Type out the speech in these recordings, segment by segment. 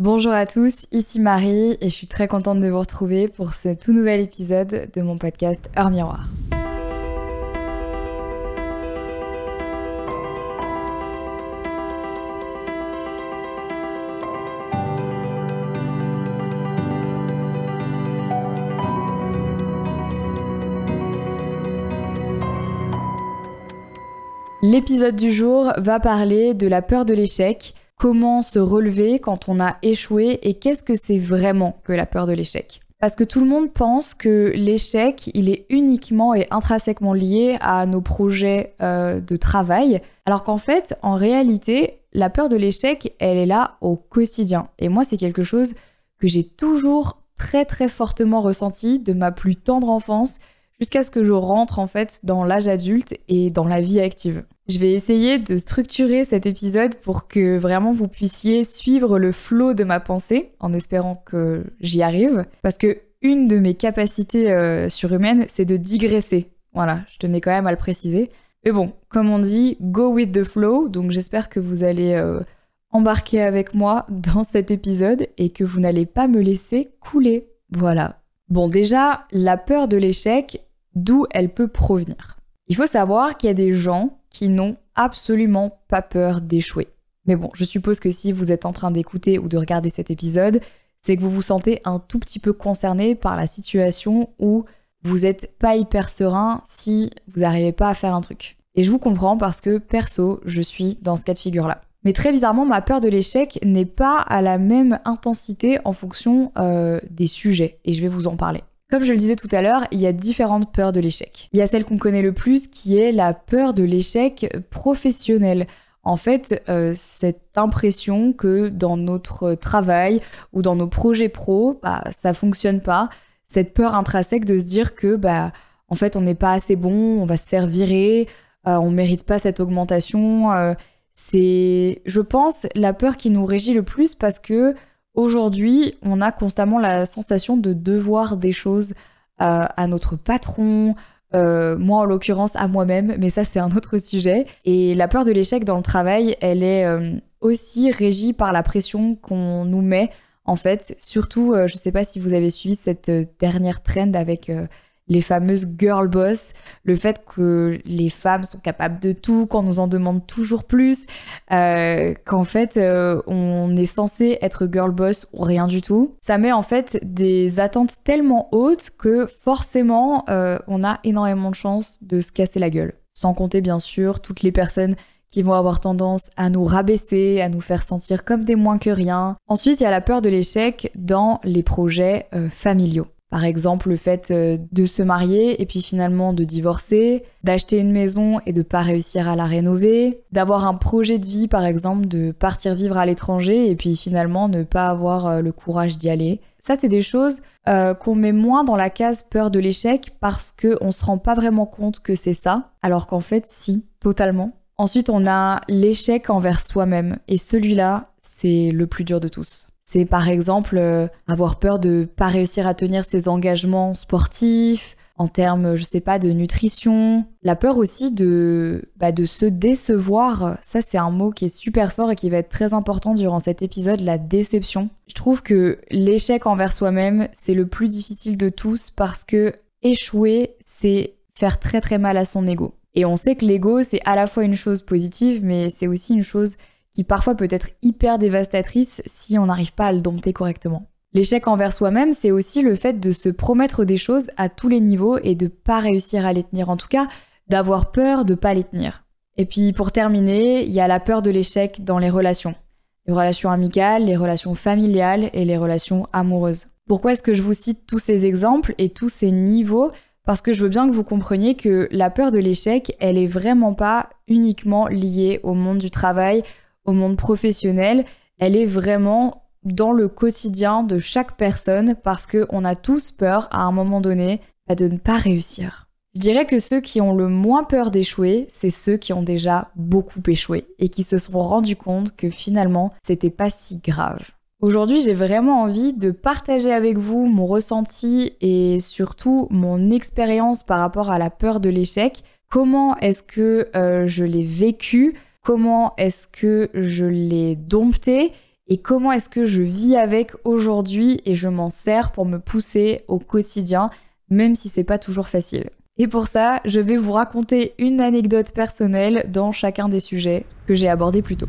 Bonjour à tous, ici Marie et je suis très contente de vous retrouver pour ce tout nouvel épisode de mon podcast Heure Miroir. L'épisode du jour va parler de la peur de l'échec, comment se relever quand on a échoué et qu'est-ce que c'est vraiment que la peur de l'échec. Parce que tout le monde pense que l'échec, il est uniquement et intrinsèquement lié à nos projets euh, de travail, alors qu'en fait, en réalité, la peur de l'échec, elle est là au quotidien. Et moi, c'est quelque chose que j'ai toujours très très fortement ressenti de ma plus tendre enfance jusqu'à ce que je rentre en fait dans l'âge adulte et dans la vie active. Je vais essayer de structurer cet épisode pour que vraiment vous puissiez suivre le flot de ma pensée, en espérant que j'y arrive. Parce que une de mes capacités euh, surhumaines, c'est de digresser. Voilà, je tenais quand même à le préciser. Mais bon, comme on dit, go with the flow. Donc j'espère que vous allez euh, embarquer avec moi dans cet épisode et que vous n'allez pas me laisser couler. Voilà. Bon, déjà, la peur de l'échec, d'où elle peut provenir. Il faut savoir qu'il y a des gens qui n'ont absolument pas peur d'échouer. Mais bon, je suppose que si vous êtes en train d'écouter ou de regarder cet épisode, c'est que vous vous sentez un tout petit peu concerné par la situation où vous n'êtes pas hyper serein si vous n'arrivez pas à faire un truc. Et je vous comprends parce que perso, je suis dans ce cas de figure-là. Mais très bizarrement, ma peur de l'échec n'est pas à la même intensité en fonction euh, des sujets, et je vais vous en parler. Comme je le disais tout à l'heure, il y a différentes peurs de l'échec. Il y a celle qu'on connaît le plus qui est la peur de l'échec professionnel. En fait, euh, cette impression que dans notre travail ou dans nos projets pro, bah, ça fonctionne pas. Cette peur intrinsèque de se dire que, bah, en fait, on n'est pas assez bon, on va se faire virer, euh, on mérite pas cette augmentation. Euh, c'est, je pense, la peur qui nous régit le plus parce que Aujourd'hui, on a constamment la sensation de devoir des choses euh, à notre patron, euh, moi en l'occurrence à moi-même, mais ça c'est un autre sujet. Et la peur de l'échec dans le travail, elle est euh, aussi régie par la pression qu'on nous met. En fait, surtout, je ne sais pas si vous avez suivi cette dernière trend avec les fameuses girl boss, le fait que les femmes sont capables de tout, qu'on nous en demande toujours plus, euh, qu'en fait euh, on est censé être girl boss ou rien du tout. Ça met en fait des attentes tellement hautes que forcément euh, on a énormément de chances de se casser la gueule. Sans compter bien sûr toutes les personnes qui vont avoir tendance à nous rabaisser, à nous faire sentir comme des moins que rien. Ensuite, il y a la peur de l'échec dans les projets familiaux. Par exemple, le fait euh, de se marier et puis finalement de divorcer, d'acheter une maison et de pas réussir à la rénover, d'avoir un projet de vie par exemple, de partir vivre à l'étranger et puis finalement ne pas avoir euh, le courage d'y aller. Ça, c'est des choses euh, qu'on met moins dans la case peur de l'échec parce qu'on se rend pas vraiment compte que c'est ça, alors qu'en fait, si, totalement. Ensuite, on a l'échec envers soi-même et celui-là, c'est le plus dur de tous. C'est par exemple euh, avoir peur de pas réussir à tenir ses engagements sportifs, en termes, je sais pas, de nutrition. La peur aussi de, bah, de se décevoir. Ça, c'est un mot qui est super fort et qui va être très important durant cet épisode, la déception. Je trouve que l'échec envers soi-même, c'est le plus difficile de tous parce que échouer, c'est faire très très mal à son ego. Et on sait que l'ego, c'est à la fois une chose positive, mais c'est aussi une chose qui parfois peut être hyper dévastatrice si on n'arrive pas à le dompter correctement. L'échec envers soi-même, c'est aussi le fait de se promettre des choses à tous les niveaux et de pas réussir à les tenir. En tout cas, d'avoir peur de pas les tenir. Et puis pour terminer, il y a la peur de l'échec dans les relations. Les relations amicales, les relations familiales et les relations amoureuses. Pourquoi est-ce que je vous cite tous ces exemples et tous ces niveaux? Parce que je veux bien que vous compreniez que la peur de l'échec, elle est vraiment pas uniquement liée au monde du travail, au monde professionnel, elle est vraiment dans le quotidien de chaque personne parce qu'on a tous peur à un moment donné bah, de ne pas réussir. Je dirais que ceux qui ont le moins peur d'échouer, c'est ceux qui ont déjà beaucoup échoué et qui se sont rendus compte que finalement, c'était pas si grave. Aujourd'hui, j'ai vraiment envie de partager avec vous mon ressenti et surtout mon expérience par rapport à la peur de l'échec. Comment est-ce que euh, je l'ai vécu? Comment est-ce que je l'ai dompté et comment est-ce que je vis avec aujourd'hui et je m'en sers pour me pousser au quotidien, même si c'est pas toujours facile. Et pour ça, je vais vous raconter une anecdote personnelle dans chacun des sujets que j'ai abordés plus tôt.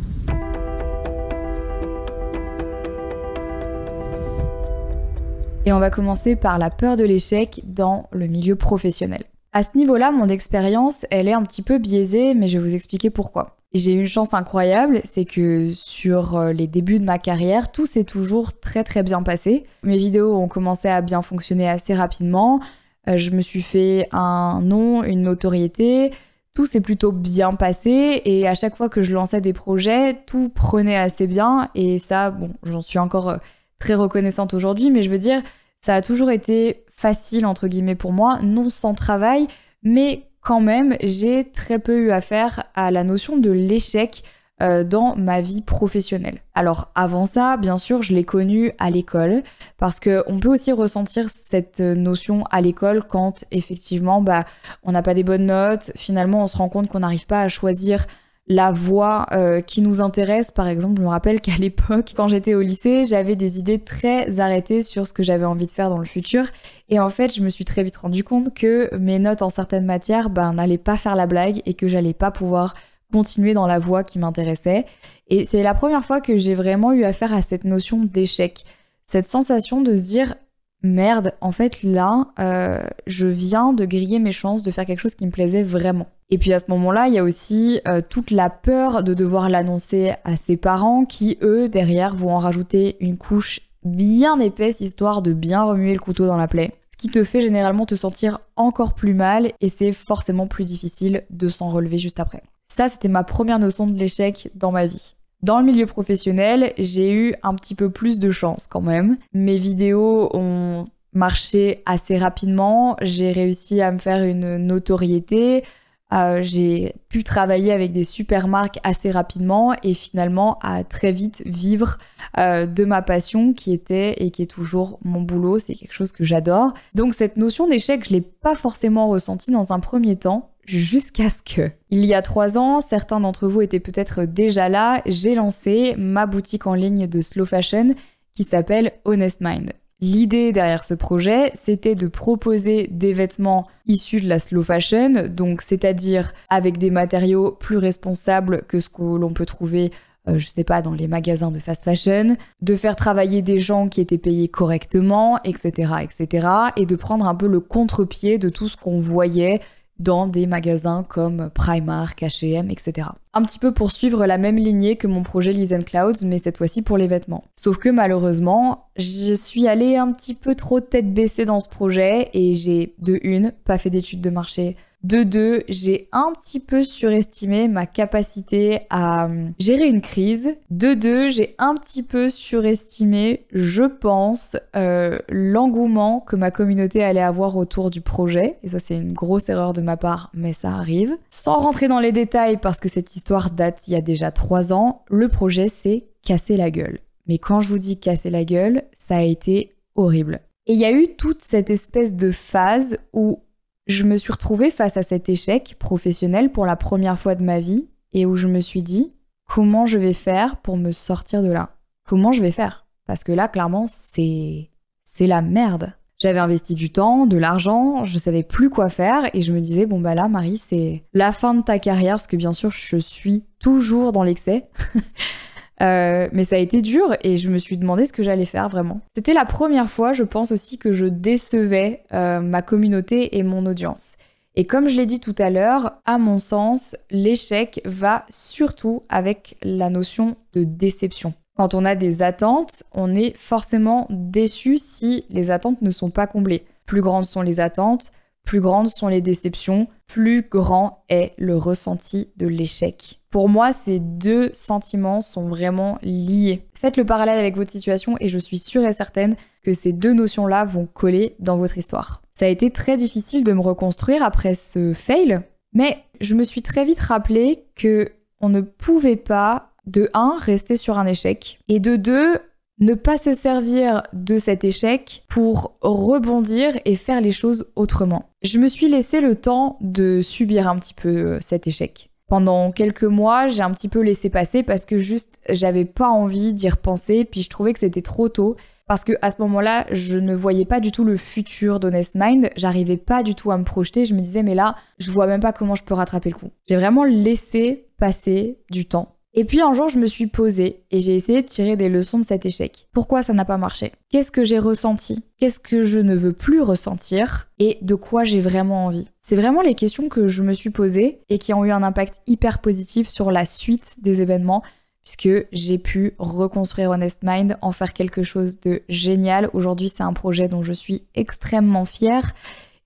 Et on va commencer par la peur de l'échec dans le milieu professionnel. À ce niveau-là, mon expérience, elle est un petit peu biaisée, mais je vais vous expliquer pourquoi. J'ai eu une chance incroyable, c'est que sur euh, les débuts de ma carrière, tout s'est toujours très très bien passé. Mes vidéos ont commencé à bien fonctionner assez rapidement. Euh, je me suis fait un nom, une notoriété. Tout s'est plutôt bien passé et à chaque fois que je lançais des projets, tout prenait assez bien et ça, bon, j'en suis encore euh, très reconnaissante aujourd'hui, mais je veux dire, ça a toujours été facile entre guillemets pour moi, non sans travail, mais quand même, j'ai très peu eu affaire à la notion de l'échec euh, dans ma vie professionnelle. Alors avant ça, bien sûr, je l'ai connu à l'école parce que on peut aussi ressentir cette notion à l'école quand effectivement bah on n'a pas des bonnes notes, finalement on se rend compte qu'on n'arrive pas à choisir la voie euh, qui nous intéresse. Par exemple, je me rappelle qu'à l'époque, quand j'étais au lycée, j'avais des idées très arrêtées sur ce que j'avais envie de faire dans le futur. Et en fait, je me suis très vite rendu compte que mes notes en certaines matières ben, n'allaient pas faire la blague et que j'allais pas pouvoir continuer dans la voie qui m'intéressait. Et c'est la première fois que j'ai vraiment eu affaire à cette notion d'échec. Cette sensation de se dire merde, en fait là, euh, je viens de griller mes chances de faire quelque chose qui me plaisait vraiment. Et puis à ce moment-là, il y a aussi euh, toute la peur de devoir l'annoncer à ses parents qui, eux, derrière, vont en rajouter une couche bien épaisse histoire de bien remuer le couteau dans la plaie. Ce qui te fait généralement te sentir encore plus mal et c'est forcément plus difficile de s'en relever juste après. Ça, c'était ma première notion de l'échec dans ma vie. Dans le milieu professionnel, j'ai eu un petit peu plus de chance quand même. Mes vidéos ont marché assez rapidement, j'ai réussi à me faire une notoriété, euh, j'ai pu travailler avec des super marques assez rapidement et finalement à très vite vivre euh, de ma passion qui était et qui est toujours mon boulot, c'est quelque chose que j'adore. Donc cette notion d'échec, je l'ai pas forcément ressentie dans un premier temps jusqu'à ce que, il y a trois ans, certains d'entre vous étaient peut-être déjà là, j'ai lancé ma boutique en ligne de slow fashion qui s'appelle Honest Mind. L'idée derrière ce projet, c'était de proposer des vêtements issus de la slow fashion, donc c'est-à-dire avec des matériaux plus responsables que ce que l'on peut trouver euh, je sais pas, dans les magasins de fast fashion, de faire travailler des gens qui étaient payés correctement, etc., etc., et de prendre un peu le contre-pied de tout ce qu'on voyait dans des magasins comme Primark, H&M, etc. Un petit peu pour suivre la même lignée que mon projet Lisen Clouds, mais cette fois-ci pour les vêtements. Sauf que malheureusement, je suis allée un petit peu trop tête baissée dans ce projet et j'ai de une pas fait d'études de marché, de deux, j'ai un petit peu surestimé ma capacité à euh, gérer une crise. De deux, j'ai un petit peu surestimé, je pense, euh, l'engouement que ma communauté allait avoir autour du projet. Et ça, c'est une grosse erreur de ma part, mais ça arrive. Sans rentrer dans les détails, parce que cette histoire date il y a déjà trois ans, le projet s'est cassé la gueule. Mais quand je vous dis casser la gueule, ça a été horrible. Et il y a eu toute cette espèce de phase où je me suis retrouvée face à cet échec professionnel pour la première fois de ma vie et où je me suis dit comment je vais faire pour me sortir de là? Comment je vais faire? Parce que là, clairement, c'est c'est la merde. J'avais investi du temps, de l'argent, je savais plus quoi faire et je me disais bon bah là Marie, c'est la fin de ta carrière parce que bien sûr, je suis toujours dans l'excès. Euh, mais ça a été dur et je me suis demandé ce que j'allais faire vraiment. C'était la première fois, je pense aussi, que je décevais euh, ma communauté et mon audience. Et comme je l'ai dit tout à l'heure, à mon sens, l'échec va surtout avec la notion de déception. Quand on a des attentes, on est forcément déçu si les attentes ne sont pas comblées. Plus grandes sont les attentes, plus grandes sont les déceptions, plus grand est le ressenti de l'échec. Pour moi, ces deux sentiments sont vraiment liés. Faites le parallèle avec votre situation et je suis sûre et certaine que ces deux notions-là vont coller dans votre histoire. Ça a été très difficile de me reconstruire après ce fail, mais je me suis très vite rappelé que on ne pouvait pas de 1 rester sur un échec et de 2 ne pas se servir de cet échec pour rebondir et faire les choses autrement. Je me suis laissé le temps de subir un petit peu euh, cet échec. Pendant quelques mois, j'ai un petit peu laissé passer parce que juste j'avais pas envie d'y repenser, puis je trouvais que c'était trop tôt. Parce que à ce moment-là, je ne voyais pas du tout le futur d'Honest Mind, j'arrivais pas du tout à me projeter, je me disais mais là, je vois même pas comment je peux rattraper le coup. J'ai vraiment laissé passer du temps. Et puis un jour, je me suis posée et j'ai essayé de tirer des leçons de cet échec. Pourquoi ça n'a pas marché? Qu'est-ce que j'ai ressenti? Qu'est-ce que je ne veux plus ressentir? Et de quoi j'ai vraiment envie? C'est vraiment les questions que je me suis posées et qui ont eu un impact hyper positif sur la suite des événements puisque j'ai pu reconstruire Honest Mind, en faire quelque chose de génial. Aujourd'hui, c'est un projet dont je suis extrêmement fière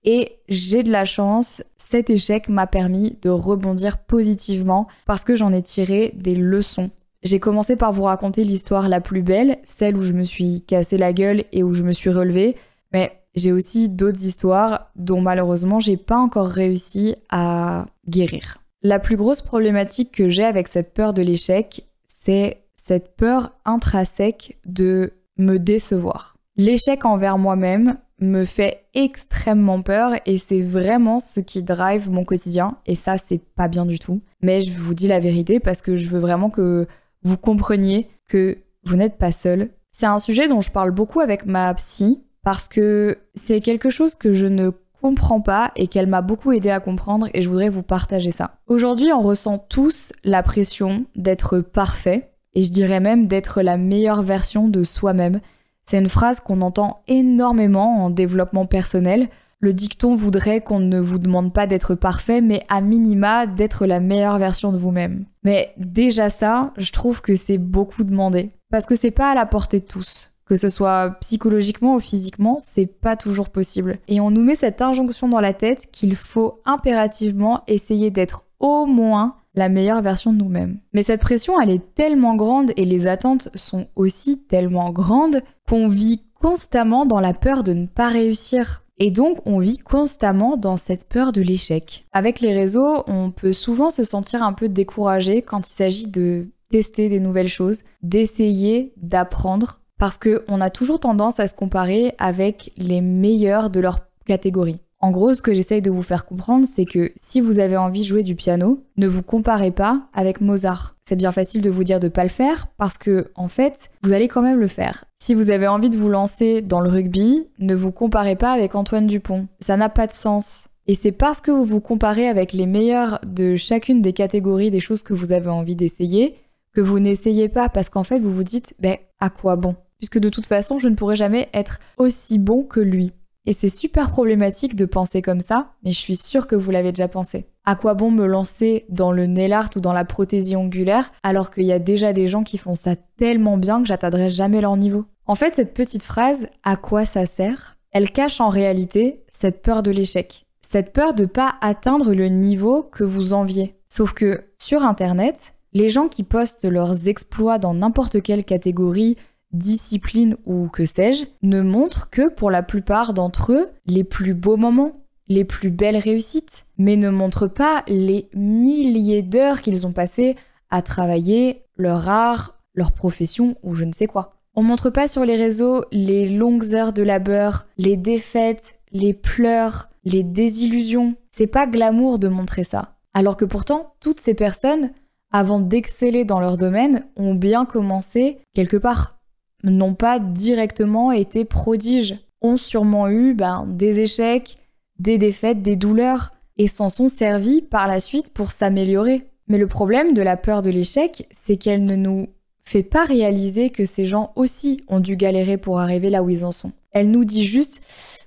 et j'ai de la chance, cet échec m'a permis de rebondir positivement parce que j'en ai tiré des leçons. J'ai commencé par vous raconter l'histoire la plus belle, celle où je me suis cassé la gueule et où je me suis relevée, mais j'ai aussi d'autres histoires dont malheureusement j'ai pas encore réussi à guérir. La plus grosse problématique que j'ai avec cette peur de l'échec, c'est cette peur intrinsèque de me décevoir. L'échec envers moi-même, me fait extrêmement peur et c'est vraiment ce qui drive mon quotidien et ça c'est pas bien du tout. Mais je vous dis la vérité parce que je veux vraiment que vous compreniez que vous n'êtes pas seul. C'est un sujet dont je parle beaucoup avec ma psy parce que c'est quelque chose que je ne comprends pas et qu'elle m'a beaucoup aidé à comprendre et je voudrais vous partager ça. Aujourd'hui, on ressent tous la pression d'être parfait et je dirais même d'être la meilleure version de soi-même c'est une phrase qu'on entend énormément en développement personnel. Le dicton voudrait qu'on ne vous demande pas d'être parfait, mais à minima d'être la meilleure version de vous-même. Mais déjà ça, je trouve que c'est beaucoup demandé. Parce que c'est pas à la portée de tous. Que ce soit psychologiquement ou physiquement, c'est pas toujours possible. Et on nous met cette injonction dans la tête qu'il faut impérativement essayer d'être au moins la meilleure version de nous-mêmes. Mais cette pression, elle est tellement grande et les attentes sont aussi tellement grandes qu'on vit constamment dans la peur de ne pas réussir. Et donc, on vit constamment dans cette peur de l'échec. Avec les réseaux, on peut souvent se sentir un peu découragé quand il s'agit de tester des nouvelles choses, d'essayer, d'apprendre, parce qu'on a toujours tendance à se comparer avec les meilleurs de leur catégorie. En gros, ce que j'essaye de vous faire comprendre, c'est que si vous avez envie de jouer du piano, ne vous comparez pas avec Mozart. C'est bien facile de vous dire de pas le faire parce que, en fait, vous allez quand même le faire. Si vous avez envie de vous lancer dans le rugby, ne vous comparez pas avec Antoine Dupont. Ça n'a pas de sens. Et c'est parce que vous vous comparez avec les meilleurs de chacune des catégories des choses que vous avez envie d'essayer que vous n'essayez pas parce qu'en fait vous vous dites, ben, à quoi bon? Puisque de toute façon, je ne pourrai jamais être aussi bon que lui. Et c'est super problématique de penser comme ça, mais je suis sûre que vous l'avez déjà pensé. À quoi bon me lancer dans le nail art ou dans la prothésie ongulaire alors qu'il y a déjà des gens qui font ça tellement bien que j'atteindrai jamais leur niveau? En fait, cette petite phrase, à quoi ça sert Elle cache en réalité cette peur de l'échec. Cette peur de pas atteindre le niveau que vous enviez. Sauf que sur Internet, les gens qui postent leurs exploits dans n'importe quelle catégorie, discipline ou que sais-je, ne montrent que pour la plupart d'entre eux les plus beaux moments, les plus belles réussites, mais ne montrent pas les milliers d'heures qu'ils ont passées à travailler leur art, leur profession ou je ne sais quoi. On montre pas sur les réseaux les longues heures de labeur, les défaites, les pleurs, les désillusions. C'est pas glamour de montrer ça. Alors que pourtant, toutes ces personnes, avant d'exceller dans leur domaine, ont bien commencé quelque part n'ont pas directement été prodiges, ont sûrement eu ben, des échecs, des défaites, des douleurs, et s'en sont servis par la suite pour s'améliorer. Mais le problème de la peur de l'échec, c'est qu'elle ne nous fait pas réaliser que ces gens aussi ont dû galérer pour arriver là où ils en sont. Elle nous dit juste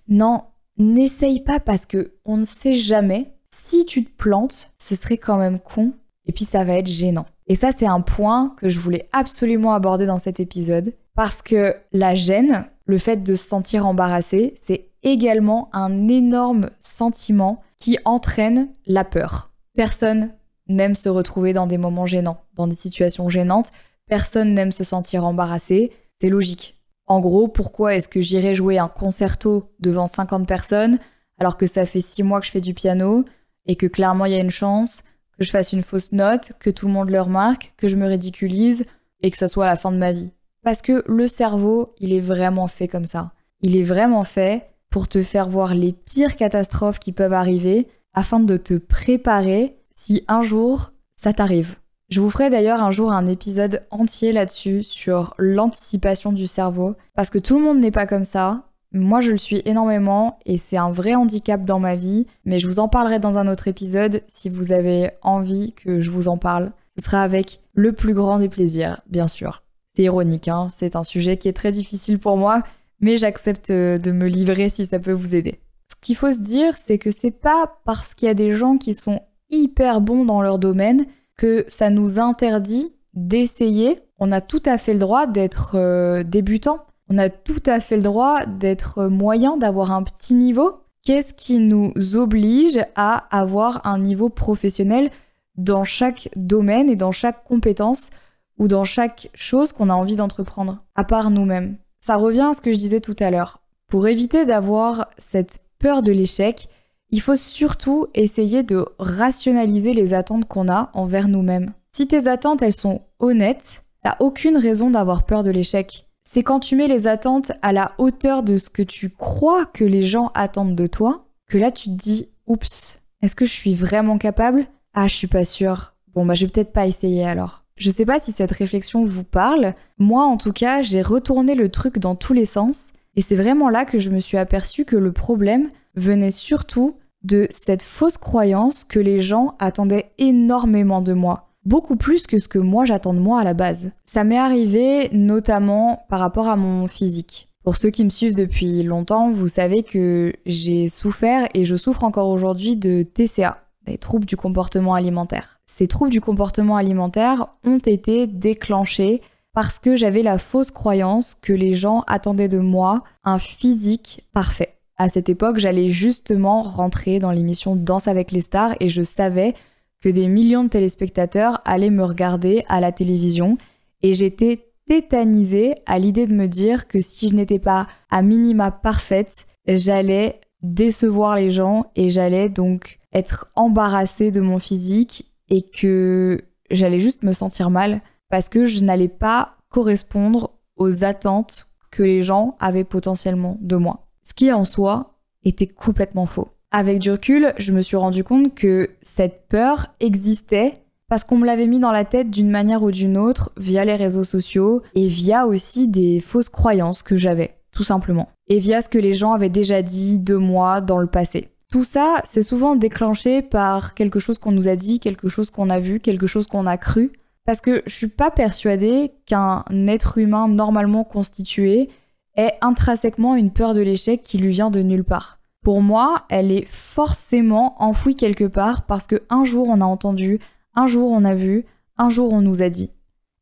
non, n'essaye pas parce que on ne sait jamais. Si tu te plantes, ce serait quand même con et puis ça va être gênant. Et ça, c'est un point que je voulais absolument aborder dans cet épisode. Parce que la gêne, le fait de se sentir embarrassé, c'est également un énorme sentiment qui entraîne la peur. Personne n'aime se retrouver dans des moments gênants, dans des situations gênantes. Personne n'aime se sentir embarrassé. C'est logique. En gros, pourquoi est-ce que j'irais jouer un concerto devant 50 personnes alors que ça fait 6 mois que je fais du piano et que clairement il y a une chance que je fasse une fausse note, que tout le monde le remarque, que je me ridiculise et que ça soit la fin de ma vie? Parce que le cerveau, il est vraiment fait comme ça. Il est vraiment fait pour te faire voir les pires catastrophes qui peuvent arriver afin de te préparer si un jour ça t'arrive. Je vous ferai d'ailleurs un jour un épisode entier là-dessus sur l'anticipation du cerveau, parce que tout le monde n'est pas comme ça. Moi, je le suis énormément et c'est un vrai handicap dans ma vie, mais je vous en parlerai dans un autre épisode si vous avez envie que je vous en parle. Ce sera avec le plus grand des plaisirs, bien sûr. C'est ironique, hein c'est un sujet qui est très difficile pour moi, mais j'accepte euh, de me livrer si ça peut vous aider. Ce qu'il faut se dire, c'est que c'est pas parce qu'il y a des gens qui sont hyper bons dans leur domaine que ça nous interdit d'essayer. On a tout à fait le droit d'être euh, débutant. On a tout à fait le droit d'être moyen, d'avoir un petit niveau. Qu'est-ce qui nous oblige à avoir un niveau professionnel dans chaque domaine et dans chaque compétence ou dans chaque chose qu'on a envie d'entreprendre, à part nous-mêmes Ça revient à ce que je disais tout à l'heure. Pour éviter d'avoir cette peur de l'échec, il faut surtout essayer de rationaliser les attentes qu'on a envers nous-mêmes. Si tes attentes, elles sont honnêtes, t'as aucune raison d'avoir peur de l'échec. C'est quand tu mets les attentes à la hauteur de ce que tu crois que les gens attendent de toi, que là tu te dis, oups, est-ce que je suis vraiment capable? Ah, je suis pas sûre. Bon, bah je vais peut-être pas essayer alors. Je sais pas si cette réflexion vous parle. Moi, en tout cas, j'ai retourné le truc dans tous les sens. Et c'est vraiment là que je me suis aperçu que le problème venait surtout de cette fausse croyance que les gens attendaient énormément de moi. Beaucoup plus que ce que moi j'attends de moi à la base. Ça m'est arrivé notamment par rapport à mon physique. Pour ceux qui me suivent depuis longtemps, vous savez que j'ai souffert et je souffre encore aujourd'hui de TCA, des troubles du comportement alimentaire. Ces troubles du comportement alimentaire ont été déclenchés parce que j'avais la fausse croyance que les gens attendaient de moi un physique parfait. À cette époque, j'allais justement rentrer dans l'émission Danse avec les stars et je savais que des millions de téléspectateurs allaient me regarder à la télévision et j'étais tétanisée à l'idée de me dire que si je n'étais pas à minima parfaite, j'allais décevoir les gens et j'allais donc être embarrassée de mon physique et que j'allais juste me sentir mal parce que je n'allais pas correspondre aux attentes que les gens avaient potentiellement de moi ce qui en soi était complètement faux. Avec du recul, je me suis rendu compte que cette peur existait parce qu'on me l'avait mis dans la tête d'une manière ou d'une autre via les réseaux sociaux et via aussi des fausses croyances que j'avais, tout simplement. Et via ce que les gens avaient déjà dit de moi dans le passé. Tout ça, c'est souvent déclenché par quelque chose qu'on nous a dit, quelque chose qu'on a vu, quelque chose qu'on a cru. Parce que je suis pas persuadée qu'un être humain normalement constitué est intrinsèquement une peur de l'échec qui lui vient de nulle part. Pour moi, elle est forcément enfouie quelque part parce que un jour on a entendu, un jour on a vu, un jour on nous a dit.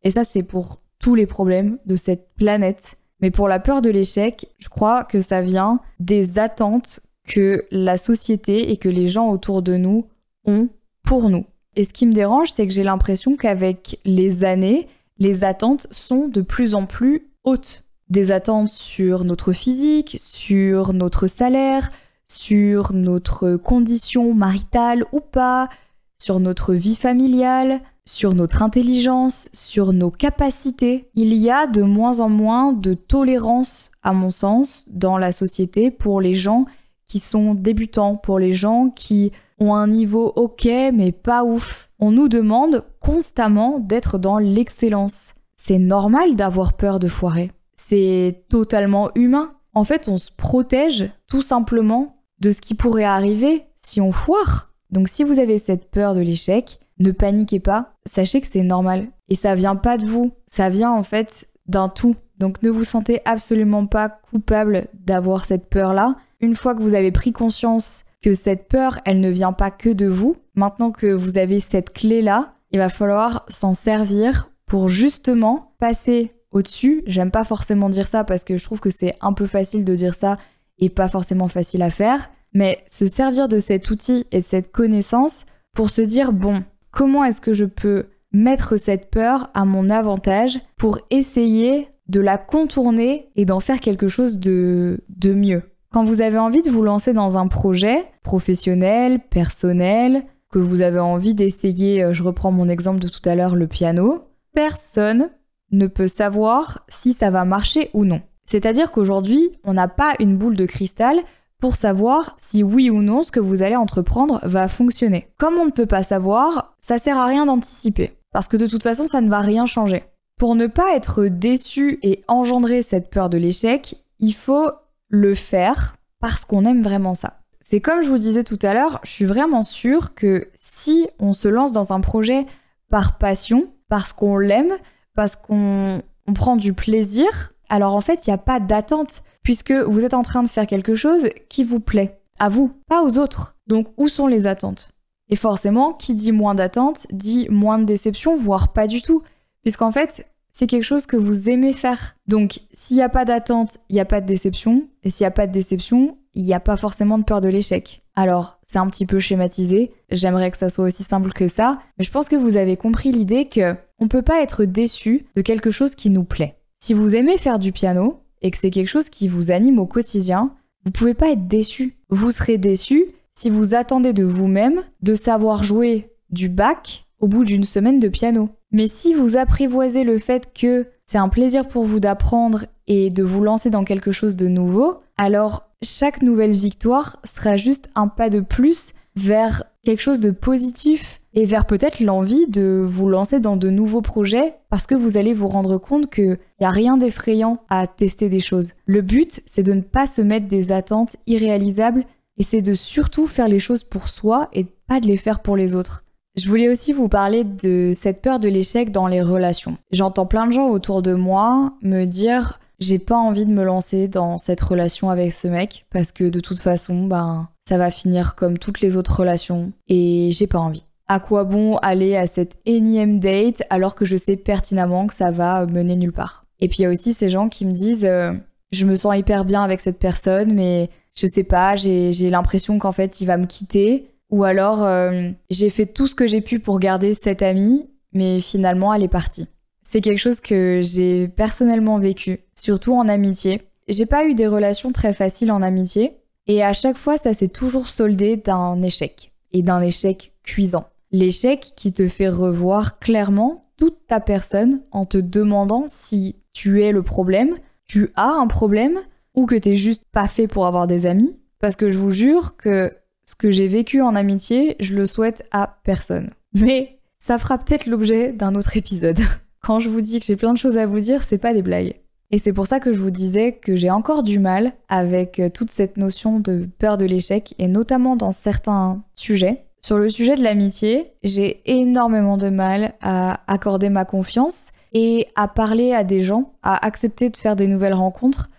Et ça c'est pour tous les problèmes de cette planète. Mais pour la peur de l'échec, je crois que ça vient des attentes que la société et que les gens autour de nous ont pour nous. Et ce qui me dérange, c'est que j'ai l'impression qu'avec les années, les attentes sont de plus en plus hautes des attentes sur notre physique, sur notre salaire, sur notre condition maritale ou pas, sur notre vie familiale, sur notre intelligence, sur nos capacités. Il y a de moins en moins de tolérance, à mon sens, dans la société pour les gens qui sont débutants, pour les gens qui ont un niveau ok mais pas ouf. On nous demande constamment d'être dans l'excellence. C'est normal d'avoir peur de foirer c'est totalement humain. En fait, on se protège tout simplement de ce qui pourrait arriver si on foire. Donc si vous avez cette peur de l'échec, ne paniquez pas, sachez que c'est normal. Et ça vient pas de vous, ça vient en fait d'un tout. Donc ne vous sentez absolument pas coupable d'avoir cette peur-là. Une fois que vous avez pris conscience que cette peur, elle ne vient pas que de vous, maintenant que vous avez cette clé-là, il va falloir s'en servir pour justement passer au-dessus. J'aime pas forcément dire ça parce que je trouve que c'est un peu facile de dire ça et pas forcément facile à faire. Mais se servir de cet outil et de cette connaissance pour se dire, bon, comment est-ce que je peux mettre cette peur à mon avantage pour essayer de la contourner et d'en faire quelque chose de, de mieux? Quand vous avez envie de vous lancer dans un projet professionnel, personnel, que vous avez envie d'essayer, euh, je reprends mon exemple de tout à l'heure, le piano, personne ne peut savoir si ça va marcher ou non. C'est-à-dire qu'aujourd'hui, on n'a pas une boule de cristal pour savoir si oui ou non ce que vous allez entreprendre va fonctionner. Comme on ne peut pas savoir, ça sert à rien d'anticiper, parce que de toute façon ça ne va rien changer. Pour ne pas être déçu et engendrer cette peur de l'échec, il faut le faire parce qu'on aime vraiment ça. C'est comme je vous disais tout à l'heure, je suis vraiment sûre que si on se lance dans un projet par passion, parce qu'on l'aime, parce qu'on prend du plaisir, alors en fait, il n'y a pas d'attente, puisque vous êtes en train de faire quelque chose qui vous plaît, à vous, pas aux autres. Donc où sont les attentes? Et forcément, qui dit moins d'attente dit moins de déception, voire pas du tout, puisqu'en fait, c'est quelque chose que vous aimez faire. Donc s'il n'y a pas d'attente, il n'y a pas de déception, et s'il n'y a pas de déception, il n'y a pas forcément de peur de l'échec. Alors, c'est un petit peu schématisé, j'aimerais que ça soit aussi simple que ça, mais je pense que vous avez compris l'idée que on peut pas être déçu de quelque chose qui nous plaît. Si vous aimez faire du piano et que c'est quelque chose qui vous anime au quotidien, vous pouvez pas être déçu. Vous serez déçu si vous attendez de vous-même de savoir jouer du bac au bout d'une semaine de piano. Mais si vous apprivoisez le fait que c'est un plaisir pour vous d'apprendre et de vous lancer dans quelque chose de nouveau, alors chaque nouvelle victoire sera juste un pas de plus vers quelque chose de positif et vers peut-être l'envie de vous lancer dans de nouveaux projets parce que vous allez vous rendre compte qu'il n'y a rien d'effrayant à tester des choses. Le but, c'est de ne pas se mettre des attentes irréalisables et c'est de surtout faire les choses pour soi et pas de les faire pour les autres. Je voulais aussi vous parler de cette peur de l'échec dans les relations. J'entends plein de gens autour de moi me dire j'ai pas envie de me lancer dans cette relation avec ce mec parce que de toute façon, ben, ça va finir comme toutes les autres relations et j'ai pas envie. À quoi bon aller à cette énième date alors que je sais pertinemment que ça va mener nulle part? Et puis il y a aussi ces gens qui me disent euh, je me sens hyper bien avec cette personne mais je sais pas, j'ai l'impression qu'en fait il va me quitter ou alors euh, j'ai fait tout ce que j'ai pu pour garder cette amie mais finalement elle est partie. C'est quelque chose que j'ai personnellement vécu, surtout en amitié. J'ai pas eu des relations très faciles en amitié, et à chaque fois ça s'est toujours soldé d'un échec, et d'un échec cuisant. L'échec qui te fait revoir clairement toute ta personne en te demandant si tu es le problème, tu as un problème, ou que t'es juste pas fait pour avoir des amis. Parce que je vous jure que ce que j'ai vécu en amitié, je le souhaite à personne. Mais ça fera peut-être l'objet d'un autre épisode. Quand je vous dis que j'ai plein de choses à vous dire, c'est pas des blagues. Et c'est pour ça que je vous disais que j'ai encore du mal avec euh, toute cette notion de peur de l'échec, et notamment dans certains sujets. Sur le sujet de l'amitié, j'ai énormément de mal à accorder ma confiance et à parler à des gens, à accepter de faire des nouvelles rencontres,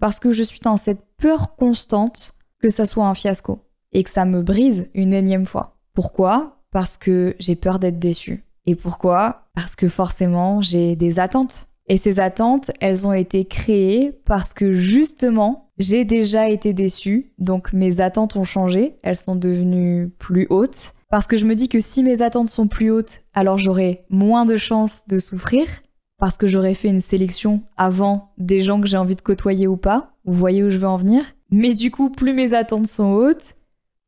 parce que je suis dans cette peur constante que ça soit un fiasco et que ça me brise une énième fois. Pourquoi? Parce que j'ai peur d'être déçue. Et pourquoi? Parce que forcément, j'ai des attentes. Et ces attentes, elles ont été créées parce que justement, j'ai déjà été déçue, donc mes attentes ont changé, elles sont devenues plus hautes. Parce que je me dis que si mes attentes sont plus hautes, alors j'aurai moins de chances de souffrir, parce que j'aurais fait une sélection avant des gens que j'ai envie de côtoyer ou pas. Vous voyez où je veux en venir Mais du coup, plus mes attentes sont hautes,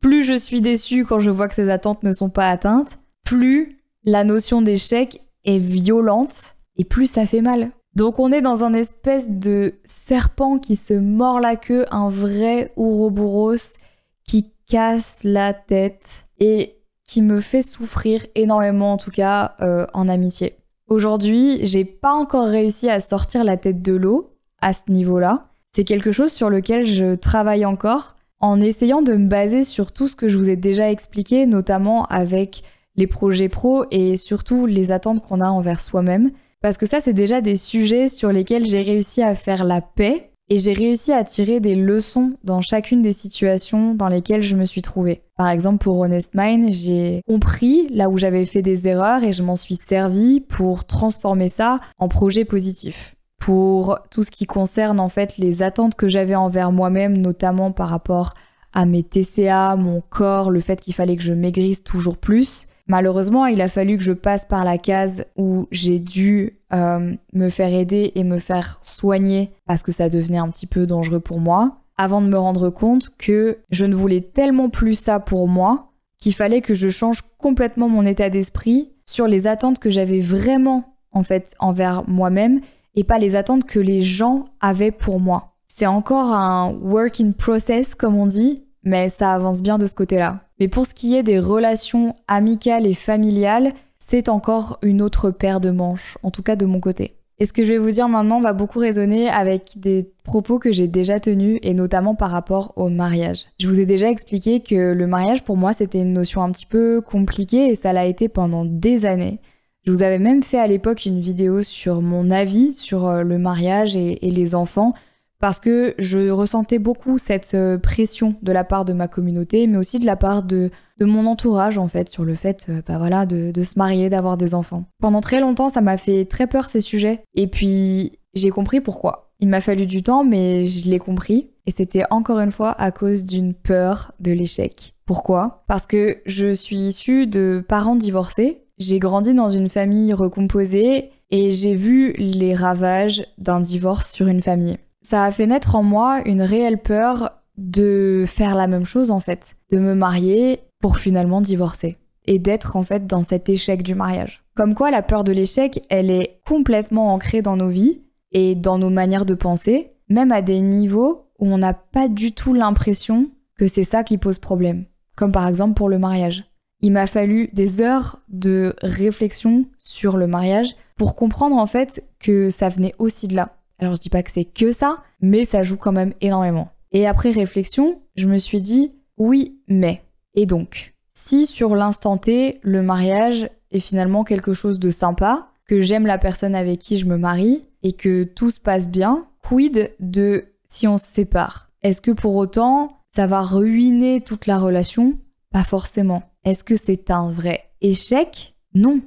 plus je suis déçue quand je vois que ces attentes ne sont pas atteintes, plus la notion d'échec est violente et plus ça fait mal. Donc on est dans un espèce de serpent qui se mord la queue, un vrai Ouroboros qui casse la tête et qui me fait souffrir énormément en tout cas euh, en amitié. Aujourd'hui, j'ai pas encore réussi à sortir la tête de l'eau à ce niveau-là. C'est quelque chose sur lequel je travaille encore en essayant de me baser sur tout ce que je vous ai déjà expliqué, notamment avec les projets pro et surtout les attentes qu'on a envers soi-même. Parce que ça, c'est déjà des sujets sur lesquels j'ai réussi à faire la paix et j'ai réussi à tirer des leçons dans chacune des situations dans lesquelles je me suis trouvée. Par exemple, pour Honest Mind, j'ai compris là où j'avais fait des erreurs et je m'en suis servi pour transformer ça en projet positif. Pour tout ce qui concerne en fait les attentes que j'avais envers moi-même, notamment par rapport à mes TCA, mon corps, le fait qu'il fallait que je maigrisse toujours plus, Malheureusement, il a fallu que je passe par la case où j'ai dû euh, me faire aider et me faire soigner parce que ça devenait un petit peu dangereux pour moi, avant de me rendre compte que je ne voulais tellement plus ça pour moi qu'il fallait que je change complètement mon état d'esprit sur les attentes que j'avais vraiment en fait envers moi-même et pas les attentes que les gens avaient pour moi. C'est encore un work in process, comme on dit, mais ça avance bien de ce côté-là. Mais pour ce qui est des relations amicales et familiales, c'est encore une autre paire de manches, en tout cas de mon côté. Et ce que je vais vous dire maintenant va beaucoup résonner avec des propos que j'ai déjà tenus et notamment par rapport au mariage. Je vous ai déjà expliqué que le mariage pour moi c'était une notion un petit peu compliquée et ça l'a été pendant des années. Je vous avais même fait à l'époque une vidéo sur mon avis sur euh, le mariage et, les enfants parce que je ressentais beaucoup cette euh, pression de la part de ma communauté, mais aussi de la part de, mon entourage en fait sur le fait euh, bah voilà, de, de se marier, d'avoir des enfants. Pendant très longtemps, ça m'a fait très peur ces sujets, et puis j'ai compris pourquoi. Il m'a fallu du temps, mais je l'ai compris, et c'était encore une fois à cause d'une peur de l'échec. Pourquoi? Parce que je suis issue de parents divorcés, j'ai grandi dans une famille recomposée et j'ai vu les ravages d'un divorce sur une famille. Ça a fait naître en moi une réelle peur de faire la même chose en fait, de me marier pour finalement divorcer et d'être en fait dans cet échec du mariage. Comme quoi la peur de l'échec, elle est complètement ancrée dans nos vies et dans nos manières de penser, même à des niveaux où on n'a pas du tout l'impression que c'est ça qui pose problème, comme par exemple pour le mariage. Il m'a fallu des heures de réflexion sur le mariage pour comprendre en fait que ça venait aussi de là. Alors je dis pas que c'est que ça, mais ça joue quand même énormément. Et après réflexion, je me suis dit oui, mais. Et donc, si sur l'instant T, le mariage est finalement quelque chose de sympa, que j'aime la personne avec qui je me marie et que tout se passe bien, quid de si on se sépare? Est-ce que pour autant ça va ruiner toute la relation? Pas forcément. Est-ce que c'est un vrai échec? Non.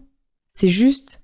C'est juste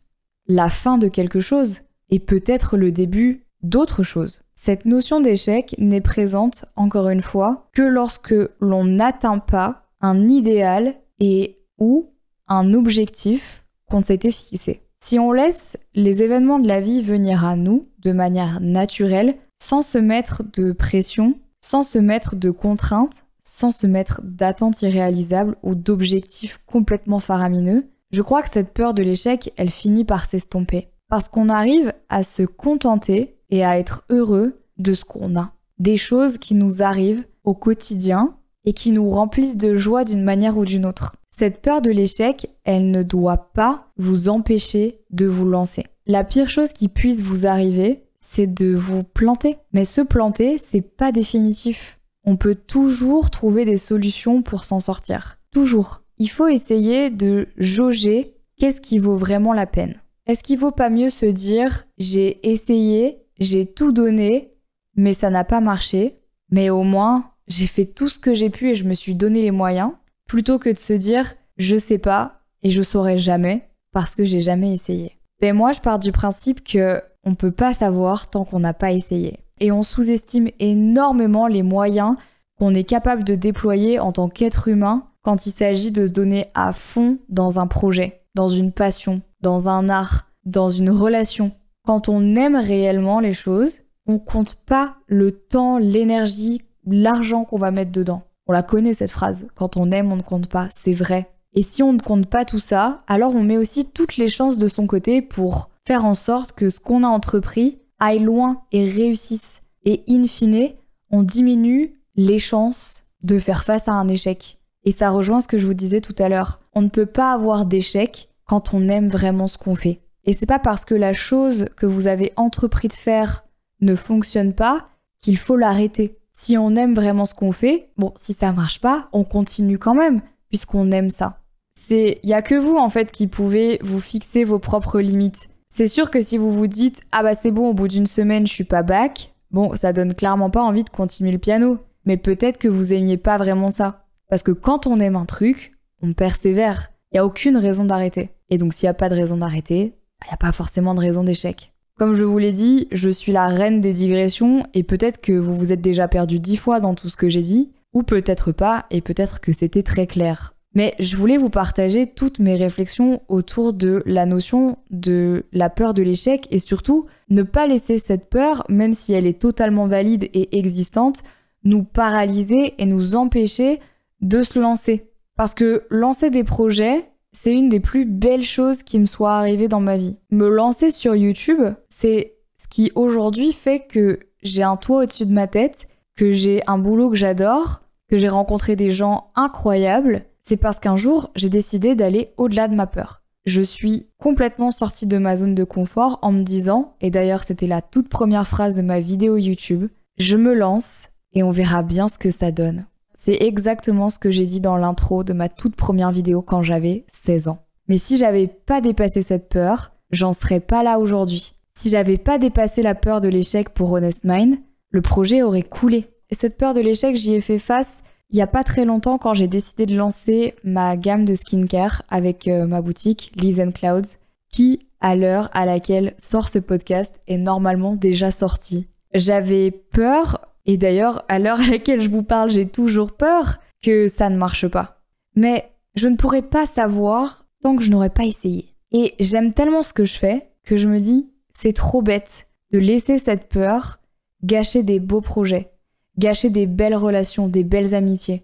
la fin de quelque chose et peut-être le début d'autre chose. Cette notion d'échec n'est présente, encore une fois, que lorsque l'on n'atteint pas un idéal et ou un objectif qu'on s'était fixé. Si on laisse les événements de la vie venir à nous de manière naturelle, sans se mettre de pression, sans se mettre de contraintes, sans se mettre d'attentes irréalisables ou d'objectifs complètement faramineux, je crois que cette peur de l'échec, elle finit par s'estomper. Parce qu'on arrive à se contenter et à être heureux de ce qu'on a. Des choses qui nous arrivent au quotidien et qui nous remplissent de joie d'une manière ou d'une autre. Cette peur de l'échec, elle ne doit pas vous empêcher de vous lancer. La pire chose qui puisse vous arriver, c'est de vous planter. Mais se planter, c'est pas définitif on peut toujours trouver des solutions pour s'en sortir. Toujours. Il faut essayer de jauger qu'est-ce qui vaut vraiment la peine. Est-ce qu'il vaut pas mieux se dire j'ai essayé, j'ai tout donné, mais ça n'a pas marché, mais au moins j'ai fait tout ce que j'ai pu et je me suis donné les moyens, plutôt que de se dire je sais pas et je saurai jamais parce que j'ai jamais essayé. Ben moi je pars du principe que on peut pas savoir tant qu'on n'a pas essayé et on sous-estime énormément les moyens qu'on est capable de déployer en tant qu'être humain quand il s'agit de se donner à fond dans un projet, dans une passion, dans un art, dans une relation. Quand on aime réellement les choses, on compte pas le temps, l'énergie, l'argent qu'on va mettre dedans. On la connaît cette phrase. Quand on aime, on ne compte pas. C'est vrai. Et si on ne compte pas tout ça, alors on met aussi toutes les chances de son côté pour faire en sorte que ce qu'on a entrepris aille loin et réussisse. Et in fine, on diminue les chances de faire face à un échec. Et ça rejoint ce que je vous disais tout à l'heure. On ne peut pas avoir d'échec quand on aime vraiment ce qu'on fait. Et c'est pas parce que la chose que vous avez entrepris de faire ne fonctionne pas qu'il faut l'arrêter. Si on aime vraiment ce qu'on fait, bon, si ça marche pas, on continue quand même, puisqu'on aime ça. C'est, y a que vous, en fait, qui pouvez vous fixer vos propres limites. C'est sûr que si vous vous dites ah bah c'est bon au bout d'une semaine je suis pas back, bon ça donne clairement pas envie de continuer le piano. Mais peut-être que vous aimiez pas vraiment ça. Parce que quand on aime un truc, on persévère. Il y a aucune raison d'arrêter. Et donc s'il y a pas de raison d'arrêter, il n'y a pas forcément de raison d'échec. Comme je vous l'ai dit, je suis la reine des digressions et peut-être que vous vous êtes déjà perdu dix fois dans tout ce que j'ai dit, ou peut-être pas, et peut-être que c'était très clair. Mais je voulais vous partager toutes mes réflexions autour de la notion de la peur de l'échec et surtout ne pas laisser cette peur, même si elle est totalement valide et existante, nous paralyser et nous empêcher de se lancer. Parce que lancer des projets, c'est une des plus belles choses qui me soit arrivée dans ma vie. Me lancer sur YouTube, c'est ce qui aujourd'hui fait que j'ai un toit au-dessus de ma tête, que j'ai un boulot que j'adore, que j'ai rencontré des gens incroyables, c'est parce qu'un jour, j'ai décidé d'aller au-delà de ma peur. Je suis complètement sortie de ma zone de confort en me disant, et d'ailleurs c'était la toute première phrase de ma vidéo YouTube, je me lance et on verra bien ce que ça donne. C'est exactement ce que j'ai dit dans l'intro de ma toute première vidéo quand j'avais 16 ans. Mais si j'avais pas dépassé cette peur, j'en serais pas là aujourd'hui. Si j'avais pas dépassé la peur de l'échec pour Honest Mind, le projet aurait coulé. Et cette peur de l'échec, j'y ai fait face il y a pas très longtemps quand j'ai décidé de lancer ma gamme de skincare avec euh, ma boutique Leaves and Clouds, qui, à l'heure à laquelle sort ce podcast, est normalement déjà sorti. J'avais peur, et d'ailleurs, à l'heure à laquelle je vous parle, j'ai toujours peur que ça ne marche pas. Mais je ne pourrais pas savoir tant que je n'aurais pas essayé. Et j'aime tellement ce que je fais que je me dis, c'est trop bête de laisser cette peur gâcher des beaux projets gâcher des belles relations, des belles amitiés.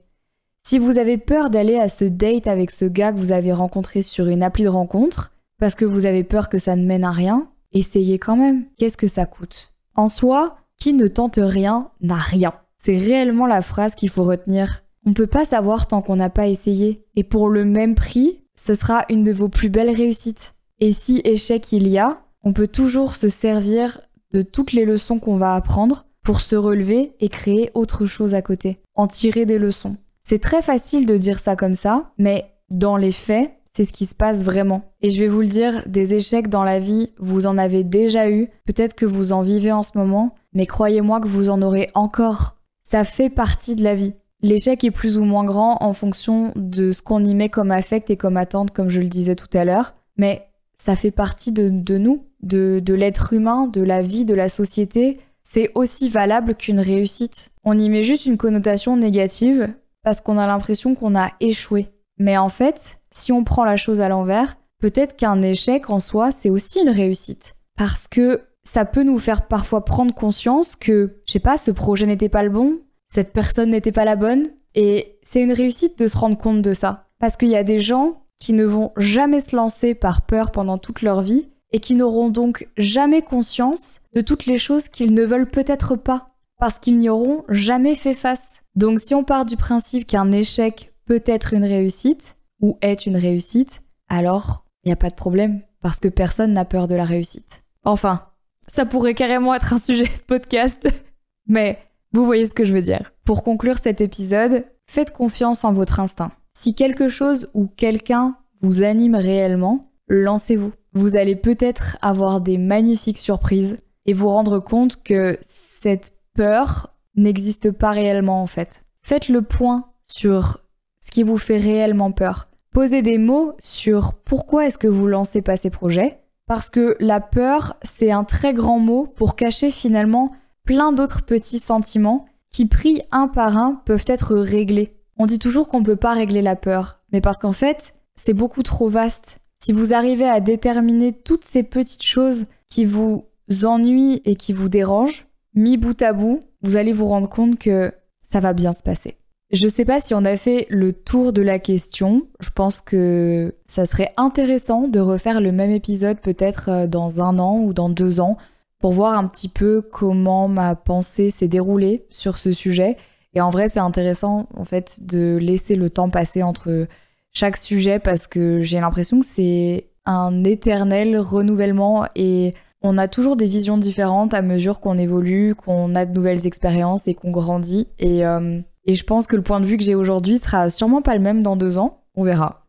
Si vous avez peur d'aller à ce date avec ce gars que vous avez rencontré sur une appli de rencontre, parce que vous avez peur que ça ne mène à rien, essayez quand même. Qu'est-ce que ça coûte? En soi, qui ne tente rien n'a rien. C'est réellement la phrase qu'il faut retenir. On peut pas savoir tant qu'on n'a pas essayé. Et pour le même prix, ce sera une de vos plus belles réussites. Et si échec il y a, on peut toujours se servir de toutes les leçons qu'on va apprendre pour se relever et créer autre chose à côté, en tirer des leçons. C'est très facile de dire ça comme ça, mais dans les faits, c'est ce qui se passe vraiment. Et je vais vous le dire, des échecs dans la vie, vous en avez déjà eu, peut-être que vous en vivez en ce moment, mais croyez-moi que vous en aurez encore. Ça fait partie de la vie. L'échec est plus ou moins grand en fonction de ce qu'on y met comme affect et comme attente, comme je le disais tout à l'heure, mais ça fait partie de, nous, de, l'être humain, de la vie, de la société, c'est aussi valable qu'une réussite. On y met juste une connotation négative parce qu'on a l'impression qu'on a échoué. Mais en fait, si on prend la chose à l'envers, peut-être qu'un échec en soi, c'est aussi une réussite. Parce que ça peut nous faire parfois prendre conscience que, je sais pas, ce projet n'était pas le bon, cette personne n'était pas la bonne, et c'est une réussite de se rendre compte de ça. Parce qu'il y a des gens qui ne vont jamais se lancer par peur pendant toute leur vie, et qui n'auront donc jamais conscience de toutes les choses qu'ils ne veulent peut-être pas, parce qu'ils n'y auront jamais fait face. Donc si on part du principe qu'un échec peut être une réussite, ou est une réussite, alors il n'y a pas de problème, parce que personne n'a peur de la réussite. Enfin, ça pourrait carrément être un sujet de podcast, mais vous voyez ce que je veux dire. Pour conclure cet épisode, faites confiance en votre instinct. Si quelque chose ou quelqu'un vous anime réellement, lancez-vous. Vous allez peut-être avoir des magnifiques surprises et vous rendre compte que cette peur n'existe pas réellement en fait. Faites le point sur ce qui vous fait réellement peur. Posez des mots sur pourquoi est-ce que vous lancez pas ces projets. Parce que la peur, c'est un très grand mot pour cacher finalement plein d'autres petits sentiments qui, pris un par un, peuvent être réglés. On dit toujours qu'on ne peut pas régler la peur, mais parce qu'en fait, c'est beaucoup trop vaste. Si vous arrivez à déterminer toutes ces petites choses qui vous ennuient et qui vous dérangent, mis bout à bout, vous allez vous rendre compte que ça va bien se passer. Je sais pas si on a fait le tour de la question. Je pense que ça serait intéressant de refaire le même épisode peut-être euh, dans un an ou dans deux ans pour voir un petit peu comment ma pensée s'est déroulée sur ce sujet. Et en vrai, c'est intéressant en fait de laisser le temps passer entre chaque sujet parce que j'ai l'impression que c'est un éternel renouvellement et on a toujours des visions différentes à mesure qu'on évolue, qu'on a de nouvelles expériences et qu'on grandit. Et, euh, et je pense que le point de vue que j'ai aujourd'hui sera sûrement pas le même dans deux ans. On verra.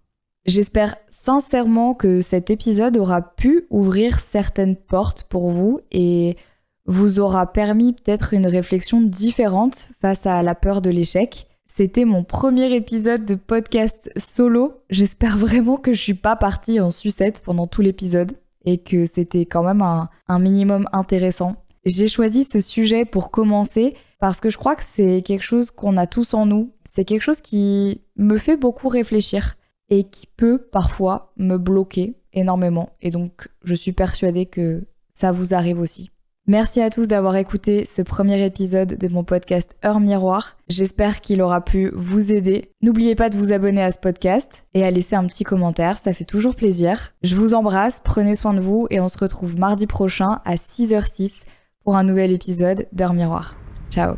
J'espère sincèrement que cet épisode aura pu ouvrir certaines portes pour vous et vous aura permis peut-être une réflexion différente face à la peur de l'échec. C'était mon premier épisode de podcast solo. J'espère vraiment que je suis pas partie en sucette pendant tout l'épisode et que c'était quand même un, minimum intéressant. J'ai choisi ce sujet pour commencer parce que je crois que c'est quelque chose qu'on a tous en nous. C'est quelque chose qui me fait beaucoup réfléchir et qui peut parfois me bloquer énormément. Et donc, je suis persuadée que ça vous arrive aussi. Merci à tous d'avoir écouté ce premier épisode de mon podcast Heure Miroir. J'espère qu'il aura pu vous aider. N'oubliez pas de vous abonner à ce podcast et à laisser un petit commentaire, ça fait toujours plaisir. Je vous embrasse, prenez soin de vous et on se retrouve mardi prochain à 6h06 pour un nouvel épisode d'Heure Miroir. Ciao